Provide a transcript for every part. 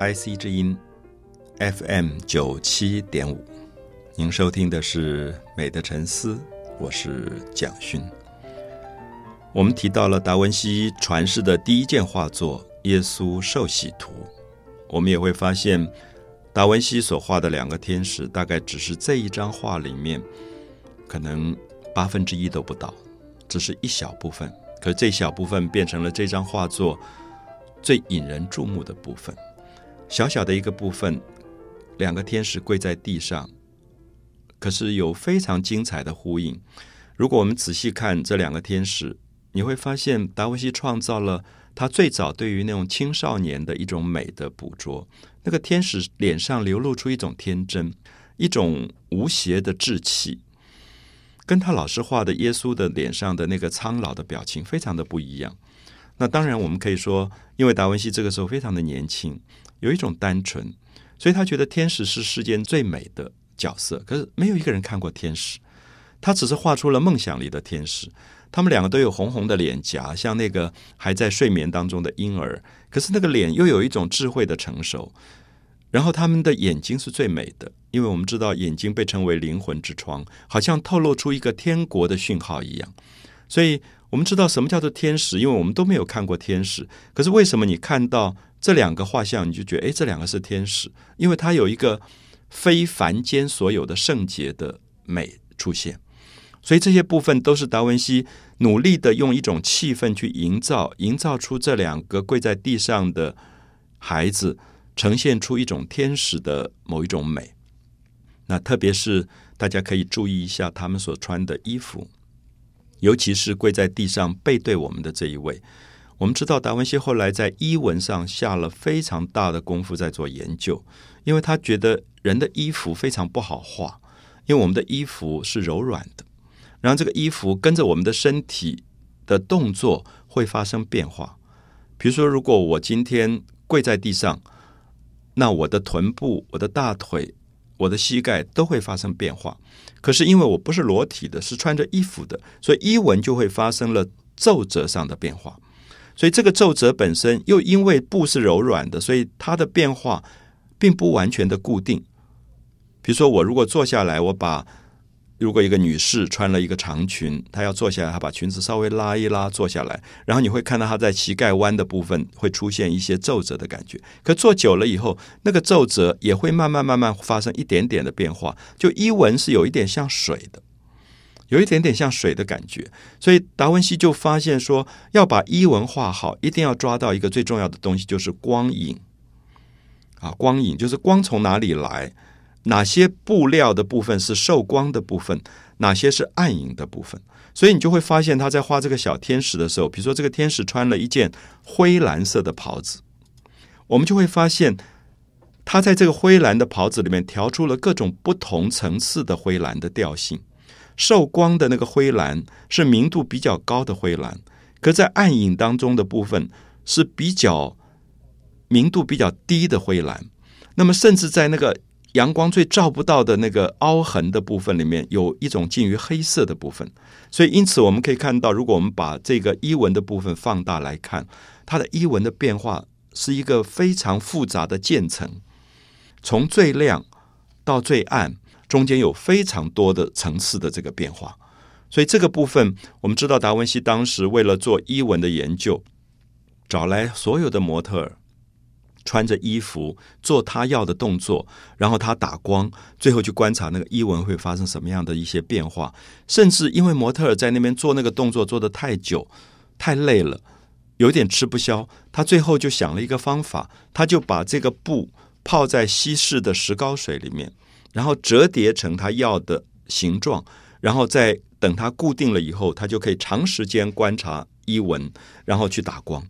IC 之音 FM 九七点五，您收听的是《美的沉思》，我是蒋勋。我们提到了达文西传世的第一件画作《耶稣受洗图》，我们也会发现，达文西所画的两个天使，大概只是这一张画里面可能八分之一都不到，只是一小部分。可这小部分变成了这张画作最引人注目的部分。小小的一个部分，两个天使跪在地上，可是有非常精彩的呼应。如果我们仔细看这两个天使，你会发现达文西创造了他最早对于那种青少年的一种美的捕捉。那个天使脸上流露出一种天真，一种无邪的稚气，跟他老师画的耶稣的脸上的那个苍老的表情非常的不一样。那当然，我们可以说，因为达文西这个时候非常的年轻。有一种单纯，所以他觉得天使是世间最美的角色。可是没有一个人看过天使，他只是画出了梦想里的天使。他们两个都有红红的脸颊，像那个还在睡眠当中的婴儿。可是那个脸又有一种智慧的成熟。然后他们的眼睛是最美的，因为我们知道眼睛被称为灵魂之窗，好像透露出一个天国的讯号一样。所以我们知道什么叫做天使，因为我们都没有看过天使。可是为什么你看到？这两个画像，你就觉得，哎，这两个是天使，因为它有一个非凡间所有的圣洁的美出现，所以这些部分都是达文西努力的用一种气氛去营造，营造出这两个跪在地上的孩子，呈现出一种天使的某一种美。那特别是大家可以注意一下他们所穿的衣服，尤其是跪在地上背对我们的这一位。我们知道达文西后来在衣纹上下了非常大的功夫在做研究，因为他觉得人的衣服非常不好画，因为我们的衣服是柔软的，然后这个衣服跟着我们的身体的动作会发生变化。比如说，如果我今天跪在地上，那我的臀部、我的大腿、我的膝盖都会发生变化。可是因为我不是裸体的，是穿着衣服的，所以衣纹就会发生了皱褶上的变化。所以这个皱褶本身又因为布是柔软的，所以它的变化并不完全的固定。比如说，我如果坐下来，我把如果一个女士穿了一个长裙，她要坐下来，她把裙子稍微拉一拉，坐下来，然后你会看到她在膝盖弯的部分会出现一些皱褶的感觉。可坐久了以后，那个皱褶也会慢慢慢慢发生一点点的变化，就衣纹是有一点像水的。有一点点像水的感觉，所以达文西就发现说，要把衣纹画好，一定要抓到一个最重要的东西，就是光影。啊，光影就是光从哪里来，哪些布料的部分是受光的部分，哪些是暗影的部分。所以你就会发现他在画这个小天使的时候，比如说这个天使穿了一件灰蓝色的袍子，我们就会发现他在这个灰蓝的袍子里面调出了各种不同层次的灰蓝的调性。受光的那个灰蓝是明度比较高的灰蓝，可在暗影当中的部分是比较明度比较低的灰蓝。那么，甚至在那个阳光最照不到的那个凹痕的部分里面，有一种近于黑色的部分。所以，因此我们可以看到，如果我们把这个衣纹的部分放大来看，它的衣纹的变化是一个非常复杂的渐层，从最亮到最暗。中间有非常多的层次的这个变化，所以这个部分我们知道，达文西当时为了做衣纹的研究，找来所有的模特儿，穿着衣服做他要的动作，然后他打光，最后去观察那个衣纹会发生什么样的一些变化。甚至因为模特儿在那边做那个动作做的太久、太累了，有点吃不消，他最后就想了一个方法，他就把这个布泡在稀释的石膏水里面。然后折叠成他要的形状，然后再等它固定了以后，他就可以长时间观察衣纹，然后去打光。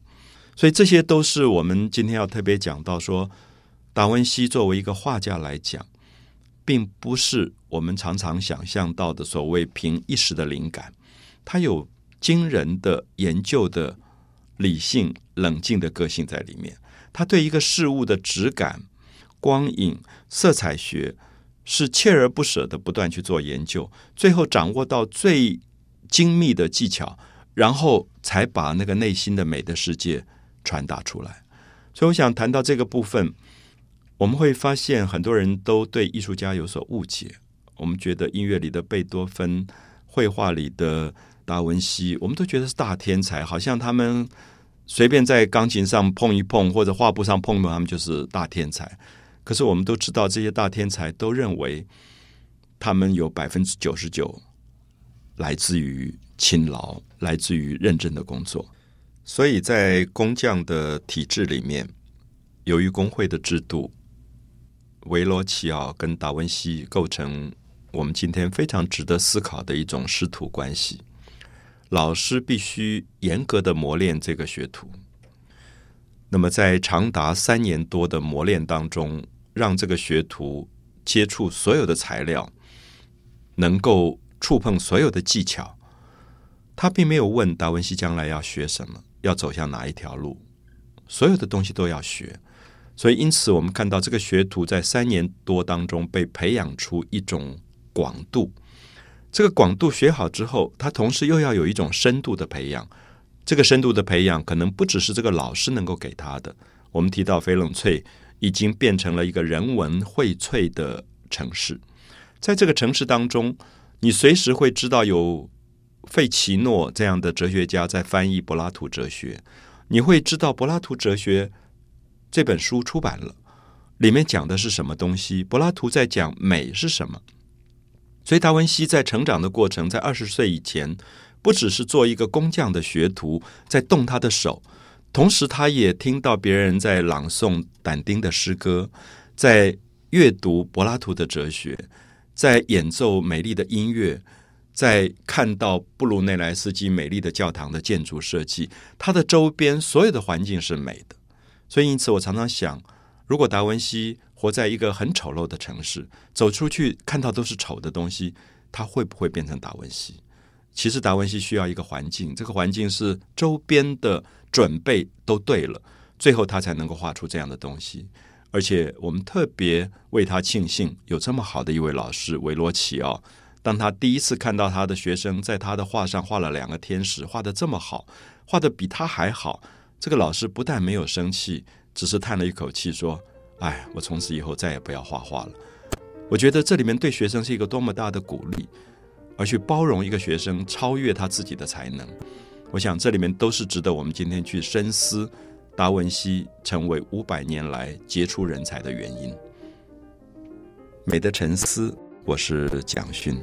所以这些都是我们今天要特别讲到说，达文西作为一个画家来讲，并不是我们常常想象到的所谓凭一时的灵感，他有惊人的研究的理性、冷静的个性在里面。他对一个事物的质感、光影、色彩学。是锲而不舍的不断去做研究，最后掌握到最精密的技巧，然后才把那个内心的美的世界传达出来。所以，我想谈到这个部分，我们会发现很多人都对艺术家有所误解。我们觉得音乐里的贝多芬，绘画里的达文西，我们都觉得是大天才，好像他们随便在钢琴上碰一碰，或者画布上碰碰，他们就是大天才。可是我们都知道，这些大天才都认为，他们有百分之九十九来自于勤劳，来自于认真的工作。所以在工匠的体制里面，由于工会的制度，维罗奇奥跟达文西构成我们今天非常值得思考的一种师徒关系。老师必须严格的磨练这个学徒。那么，在长达三年多的磨练当中，让这个学徒接触所有的材料，能够触碰所有的技巧。他并没有问达文西将来要学什么，要走向哪一条路，所有的东西都要学。所以，因此我们看到这个学徒在三年多当中被培养出一种广度。这个广度学好之后，他同时又要有一种深度的培养。这个深度的培养，可能不只是这个老师能够给他的。我们提到翡冷翠已经变成了一个人文荟萃的城市，在这个城市当中，你随时会知道有费奇诺这样的哲学家在翻译柏拉图哲学，你会知道柏拉图哲学这本书出版了，里面讲的是什么东西？柏拉图在讲美是什么？所以达文西在成长的过程，在二十岁以前。不只是做一个工匠的学徒，在动他的手，同时他也听到别人在朗诵但丁的诗歌，在阅读柏拉图的哲学，在演奏美丽的音乐，在看到布鲁内莱斯基美丽的教堂的建筑设计，它的周边所有的环境是美的。所以，因此我常常想，如果达文西活在一个很丑陋的城市，走出去看到都是丑的东西，他会不会变成达文西？其实达文西需要一个环境，这个环境是周边的准备都对了，最后他才能够画出这样的东西。而且我们特别为他庆幸，有这么好的一位老师维罗奇奥。当他第一次看到他的学生在他的画上画了两个天使，画的这么好，画的比他还好，这个老师不但没有生气，只是叹了一口气说：“哎，我从此以后再也不要画画了。”我觉得这里面对学生是一个多么大的鼓励。而去包容一个学生超越他自己的才能，我想这里面都是值得我们今天去深思。达文西成为五百年来杰出人才的原因。美的沉思，我是蒋勋。